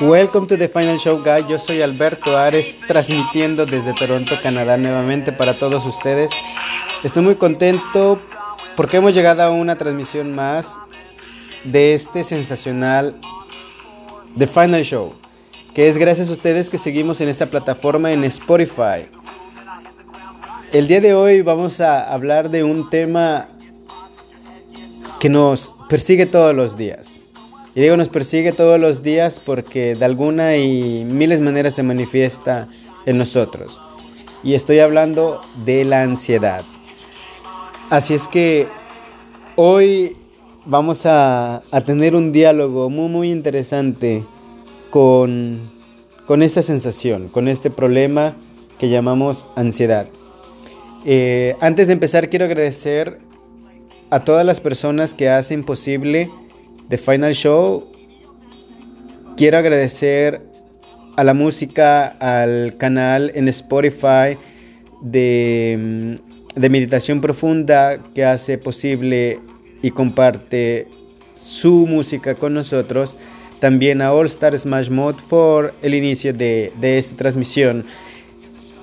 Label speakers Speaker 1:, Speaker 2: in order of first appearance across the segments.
Speaker 1: Welcome to the Final Show Guy. Yo soy Alberto Ares, transmitiendo desde Toronto, Canadá, nuevamente para todos ustedes. Estoy muy contento porque hemos llegado a una transmisión más de este sensacional The Final Show, que es gracias a ustedes que seguimos en esta plataforma en Spotify. El día de hoy vamos a hablar de un tema que nos persigue todos los días. Y digo nos persigue todos los días porque de alguna y miles maneras se manifiesta en nosotros. Y estoy hablando de la ansiedad. Así es que hoy vamos a, tener un diálogo muy muy interesante con, con esta sensación, con este problema que llamamos ansiedad. Eh, antes de empezar quiero agradecer a todas las personas que hacen posible The Final Show. Quiero agradecer a la música, al canal en Spotify de, de Meditación Profunda que hace posible y comparte su música con nosotros. También a All Star Smash Mode por el inicio de, de esta transmisión.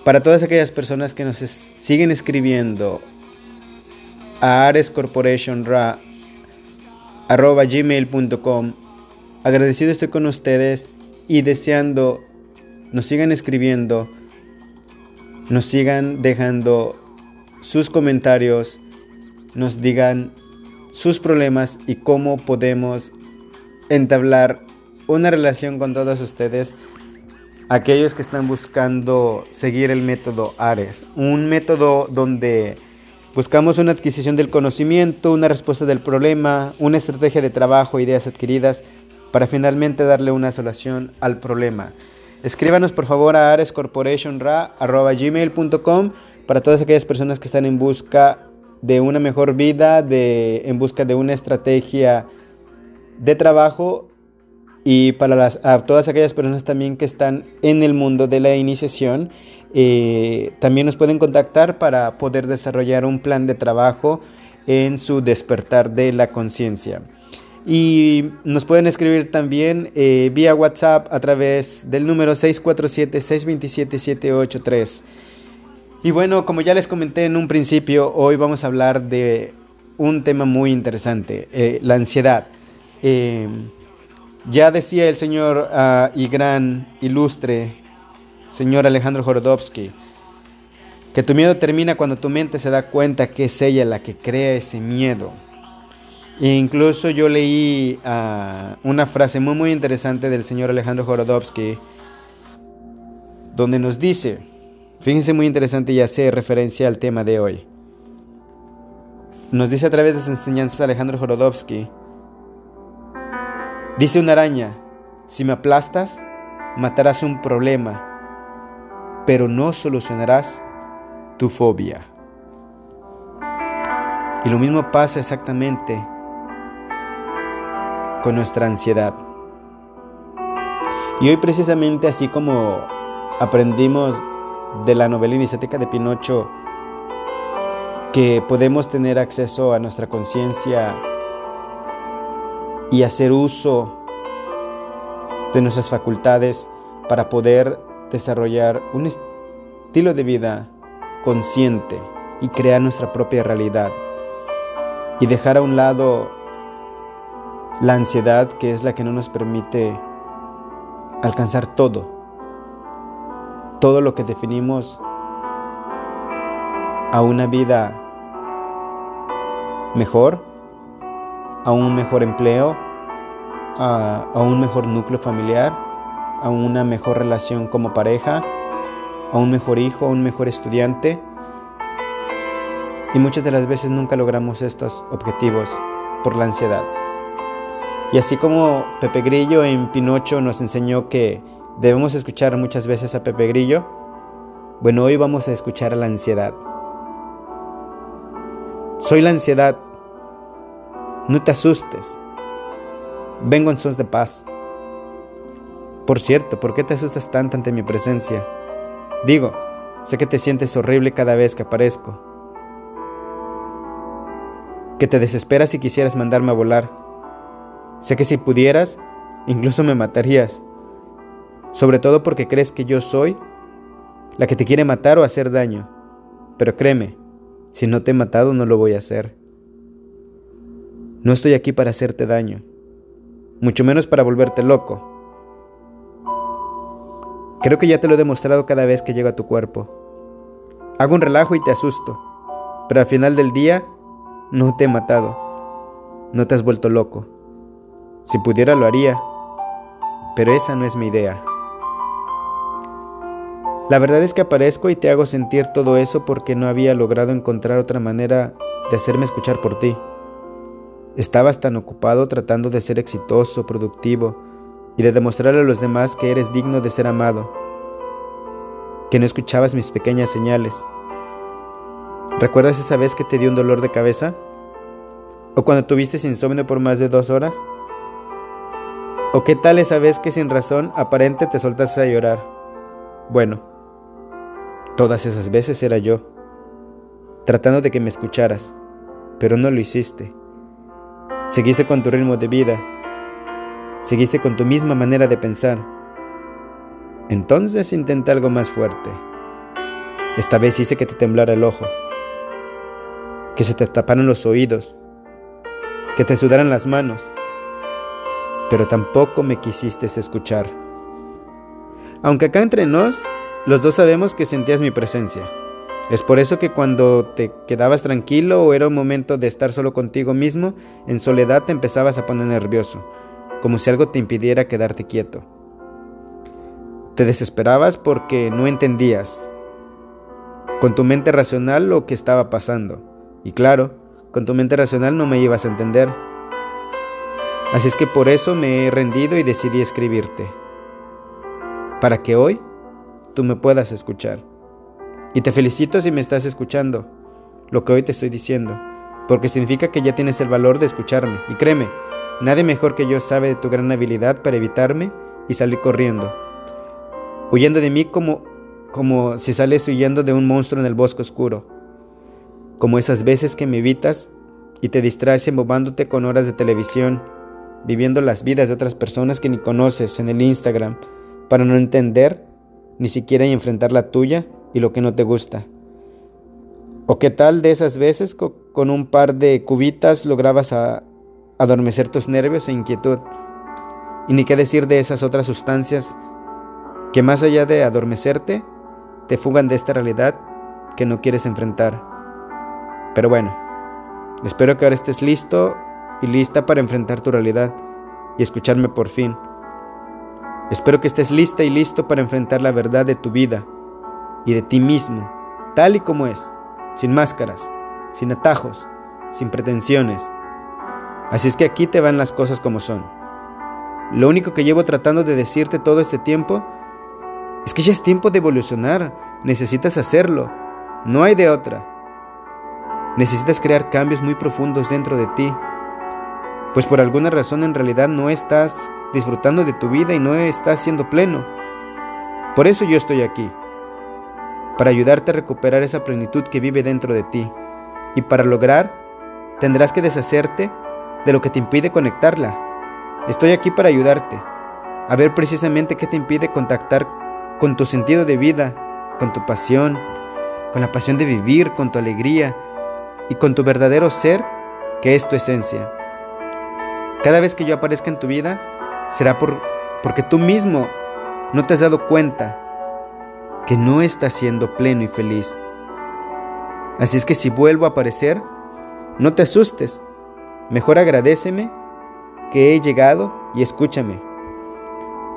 Speaker 1: Para todas aquellas personas que nos siguen escribiendo a Ares Corporation Ra arroba gmail.com. Agradecido estoy con ustedes y deseando nos sigan escribiendo, nos sigan dejando sus comentarios, nos digan sus problemas y cómo podemos entablar una relación con todos ustedes, aquellos que están buscando seguir el método ARES, un método donde Buscamos una adquisición del conocimiento, una respuesta del problema, una estrategia de trabajo, ideas adquiridas para finalmente darle una solución al problema. Escríbanos por favor a arescorporationra.gmail.com para todas aquellas personas que están en busca de una mejor vida, de, en busca de una estrategia de trabajo y para las, a todas aquellas personas también que están en el mundo de la iniciación eh, también nos pueden contactar para poder desarrollar un plan de trabajo en su despertar de la conciencia. Y nos pueden escribir también eh, vía WhatsApp a través del número 647-627-783. Y bueno, como ya les comenté en un principio, hoy vamos a hablar de un tema muy interesante, eh, la ansiedad. ya decía el señor ah, y gran ilustre señor Alejandro Jorodowski, que tu miedo termina cuando tu mente se da cuenta que es ella la que crea ese miedo. E incluso yo leí ah, una frase muy muy interesante del señor Alejandro Jorodowski, donde nos dice, fíjense muy interesante y hace referencia al tema de hoy. Nos dice a través de sus enseñanzas Alejandro Jorodowski, dice una araña, si me aplastas, matarás un problema pero no solucionarás tu fobia. Y lo mismo pasa exactamente con nuestra ansiedad. Y hoy precisamente así como aprendimos de la novela iniciática de Pinocho, que podemos tener acceso a nuestra conciencia y hacer uso de nuestras facultades para poder desarrollar un estilo de vida consciente y crear nuestra propia realidad y dejar a un lado la ansiedad que es la que no nos permite alcanzar todo, todo lo que definimos a una vida mejor, a un mejor empleo, a, a un mejor núcleo familiar a una mejor relación como pareja, a un mejor hijo, a un mejor estudiante. Y muchas de las veces nunca logramos estos objetivos por la ansiedad. Y así como Pepe Grillo en Pinocho nos enseñó que debemos escuchar muchas veces a Pepe Grillo, bueno, hoy vamos a escuchar a la ansiedad. Soy la ansiedad. No te asustes. Vengo en sos de paz. Por cierto, ¿por qué te asustas tanto ante mi presencia? Digo, sé que te sientes horrible cada vez que aparezco. Que te desesperas si quisieras mandarme a volar. Sé que si pudieras, incluso me matarías. Sobre todo porque crees que yo soy la que te quiere matar o hacer daño. Pero créeme, si no te he matado no lo voy a hacer. No estoy aquí para hacerte daño, mucho menos para volverte loco. Creo que ya te lo he demostrado cada vez que llego a tu cuerpo. Hago un relajo y te asusto, pero al final del día no te he matado, no te has vuelto loco. Si pudiera lo haría, pero esa no es mi idea. La verdad es que aparezco y te hago sentir todo eso porque no había logrado encontrar otra manera de hacerme escuchar por ti. Estabas tan ocupado tratando de ser exitoso, productivo y de demostrarle a los demás que eres digno de ser amado, que no escuchabas mis pequeñas señales. ¿Recuerdas esa vez que te dio un dolor de cabeza? ¿O cuando tuviste insomnio por más de dos horas? ¿O qué tal esa vez que sin razón aparente te soltaste a llorar? Bueno, todas esas veces era yo, tratando de que me escucharas, pero no lo hiciste. Seguiste con tu ritmo de vida. Seguiste con tu misma manera de pensar. Entonces intenta algo más fuerte. Esta vez hice que te temblara el ojo, que se te taparan los oídos, que te sudaran las manos, pero tampoco me quisiste escuchar. Aunque acá entre nos, los dos sabemos que sentías mi presencia. Es por eso que cuando te quedabas tranquilo o era un momento de estar solo contigo mismo, en soledad te empezabas a poner nervioso, como si algo te impidiera quedarte quieto. Te desesperabas porque no entendías con tu mente racional lo que estaba pasando. Y claro, con tu mente racional no me ibas a entender. Así es que por eso me he rendido y decidí escribirte. Para que hoy tú me puedas escuchar. Y te felicito si me estás escuchando lo que hoy te estoy diciendo, porque significa que ya tienes el valor de escucharme. Y créeme, nadie mejor que yo sabe de tu gran habilidad para evitarme y salir corriendo, huyendo de mí como, como si sales huyendo de un monstruo en el bosque oscuro, como esas veces que me evitas y te distraes embobándote con horas de televisión, viviendo las vidas de otras personas que ni conoces en el Instagram, para no entender ni siquiera y enfrentar la tuya y lo que no te gusta. ¿O qué tal de esas veces con un par de cubitas lograbas adormecer tus nervios e inquietud? Y ni qué decir de esas otras sustancias que más allá de adormecerte, te fugan de esta realidad que no quieres enfrentar. Pero bueno, espero que ahora estés listo y lista para enfrentar tu realidad y escucharme por fin. Espero que estés lista y listo para enfrentar la verdad de tu vida y de ti mismo, tal y como es, sin máscaras, sin atajos, sin pretensiones. Así es que aquí te van las cosas como son. Lo único que llevo tratando de decirte todo este tiempo es que ya es tiempo de evolucionar, necesitas hacerlo, no hay de otra. Necesitas crear cambios muy profundos dentro de ti, pues por alguna razón en realidad no estás disfrutando de tu vida y no estás siendo pleno. Por eso yo estoy aquí para ayudarte a recuperar esa plenitud que vive dentro de ti. Y para lograr, tendrás que deshacerte de lo que te impide conectarla. Estoy aquí para ayudarte a ver precisamente qué te impide contactar con tu sentido de vida, con tu pasión, con la pasión de vivir, con tu alegría y con tu verdadero ser, que es tu esencia. Cada vez que yo aparezca en tu vida, será por, porque tú mismo no te has dado cuenta que no está siendo pleno y feliz. Así es que si vuelvo a aparecer, no te asustes, mejor agradeceme que he llegado y escúchame.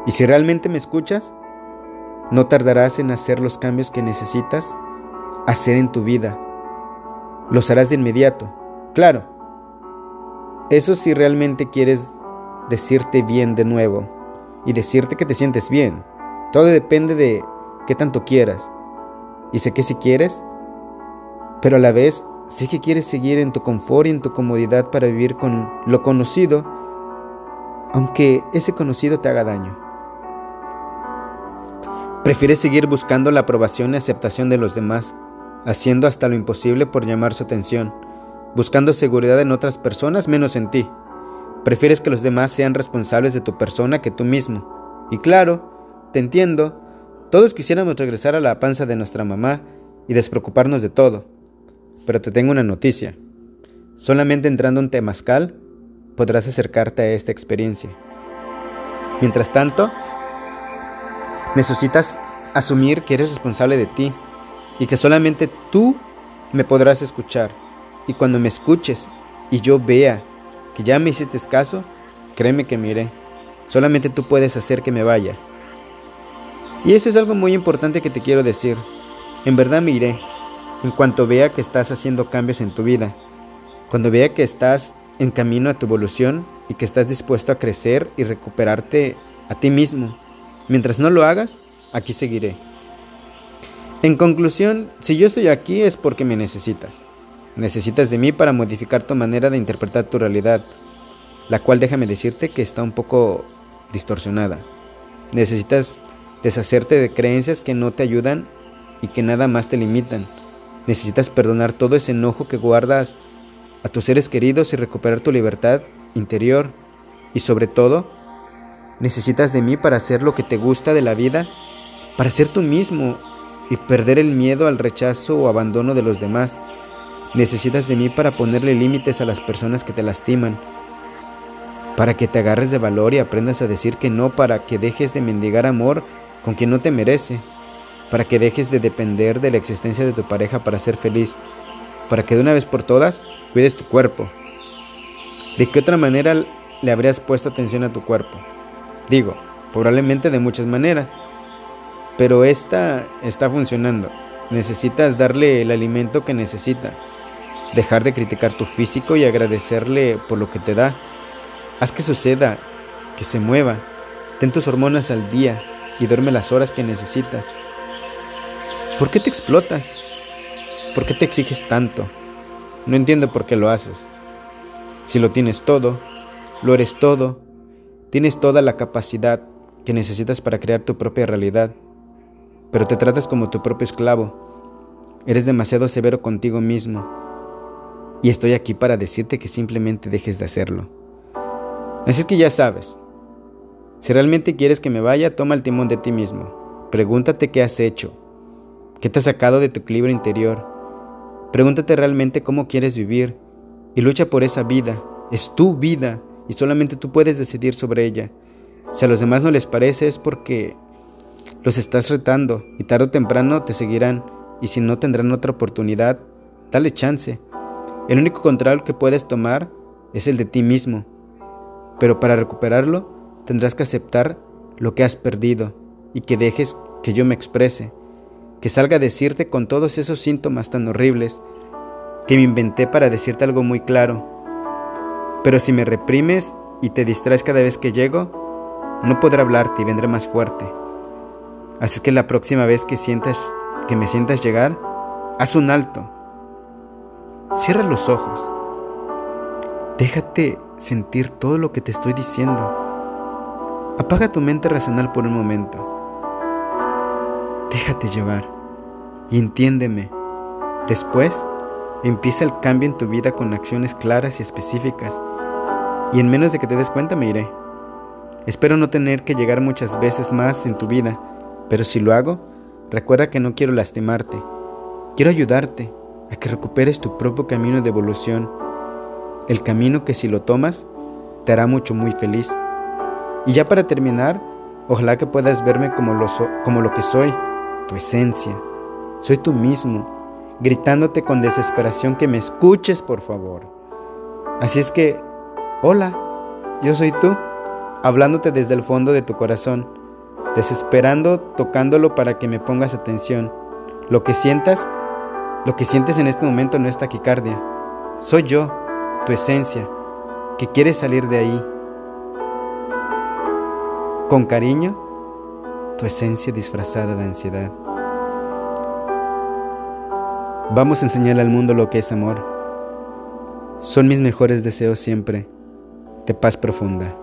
Speaker 1: Y si realmente me escuchas, no tardarás en hacer los cambios que necesitas hacer en tu vida. Los harás de inmediato, claro. Eso si realmente quieres decirte bien de nuevo y decirte que te sientes bien. Todo depende de qué tanto quieras. Y sé que si quieres, pero a la vez sé que quieres seguir en tu confort y en tu comodidad para vivir con lo conocido, aunque ese conocido te haga daño. Prefieres seguir buscando la aprobación y aceptación de los demás, haciendo hasta lo imposible por llamar su atención, buscando seguridad en otras personas menos en ti. Prefieres que los demás sean responsables de tu persona que tú mismo. Y claro, te entiendo, todos quisiéramos regresar a la panza de nuestra mamá y despreocuparnos de todo. Pero te tengo una noticia. Solamente entrando en Temascal podrás acercarte a esta experiencia. Mientras tanto, necesitas asumir que eres responsable de ti y que solamente tú me podrás escuchar. Y cuando me escuches y yo vea que ya me hiciste caso, créeme que miré. Solamente tú puedes hacer que me vaya. Y eso es algo muy importante que te quiero decir. En verdad me iré en cuanto vea que estás haciendo cambios en tu vida. Cuando vea que estás en camino a tu evolución y que estás dispuesto a crecer y recuperarte a ti mismo. Mientras no lo hagas, aquí seguiré. En conclusión, si yo estoy aquí es porque me necesitas. Necesitas de mí para modificar tu manera de interpretar tu realidad, la cual déjame decirte que está un poco distorsionada. Necesitas deshacerte de creencias que no te ayudan y que nada más te limitan. Necesitas perdonar todo ese enojo que guardas a tus seres queridos y recuperar tu libertad interior. Y sobre todo, necesitas de mí para hacer lo que te gusta de la vida, para ser tú mismo y perder el miedo al rechazo o abandono de los demás. Necesitas de mí para ponerle límites a las personas que te lastiman, para que te agarres de valor y aprendas a decir que no, para que dejes de mendigar amor con quien no te merece, para que dejes de depender de la existencia de tu pareja para ser feliz, para que de una vez por todas cuides tu cuerpo. ¿De qué otra manera le habrías puesto atención a tu cuerpo? Digo, probablemente de muchas maneras, pero esta está funcionando. Necesitas darle el alimento que necesita dejar de criticar tu físico y agradecerle por lo que te da. Haz que suceda, que se mueva. Ten tus hormonas al día y duerme las horas que necesitas. ¿Por qué te explotas? ¿Por qué te exiges tanto? No entiendo por qué lo haces. Si lo tienes todo, lo eres todo, tienes toda la capacidad que necesitas para crear tu propia realidad, pero te tratas como tu propio esclavo. Eres demasiado severo contigo mismo y estoy aquí para decirte que simplemente dejes de hacerlo. Así es que ya sabes. Si realmente quieres que me vaya, toma el timón de ti mismo. Pregúntate qué has hecho. ¿Qué te ha sacado de tu equilibrio interior? Pregúntate realmente cómo quieres vivir y lucha por esa vida. Es tu vida y solamente tú puedes decidir sobre ella. Si a los demás no les parece es porque los estás retando y tarde o temprano te seguirán y si no tendrán otra oportunidad, dale chance. El único control que puedes tomar es el de ti mismo, pero para recuperarlo tendrás que aceptar lo que has perdido y que dejes que yo me exprese, que salga a decirte con todos esos síntomas tan horribles que me inventé para decirte algo muy claro. Pero si me reprimes y te distraes cada vez que llego, no podré hablarte y vendré más fuerte. Así que la próxima vez que sientas que me sientas llegar, haz un alto Cierra los ojos. Déjate sentir todo lo que te estoy diciendo. Apaga tu mente racional por un momento. Déjate llevar y entiéndeme. Después, empieza el cambio en tu vida con acciones claras y específicas. Y en menos de que te des cuenta me iré. Espero no tener que llegar muchas veces más en tu vida, pero si lo hago, recuerda que no quiero lastimarte. Quiero ayudarte a que recuperes tu propio camino de evolución, el camino que si lo tomas te hará mucho muy feliz. Y ya para terminar, ojalá que puedas verme como lo, como lo que soy, tu esencia. Soy tú mismo, gritándote con desesperación que me escuches, por favor. Así es que, hola, yo soy tú, hablándote desde el fondo de tu corazón, desesperando, tocándolo para que me pongas atención. Lo que sientas, lo que sientes en este momento no es taquicardia. Soy yo, tu esencia, que quiere salir de ahí. Con cariño, tu esencia disfrazada de ansiedad. Vamos a enseñarle al mundo lo que es amor. Son mis mejores deseos siempre, de paz profunda.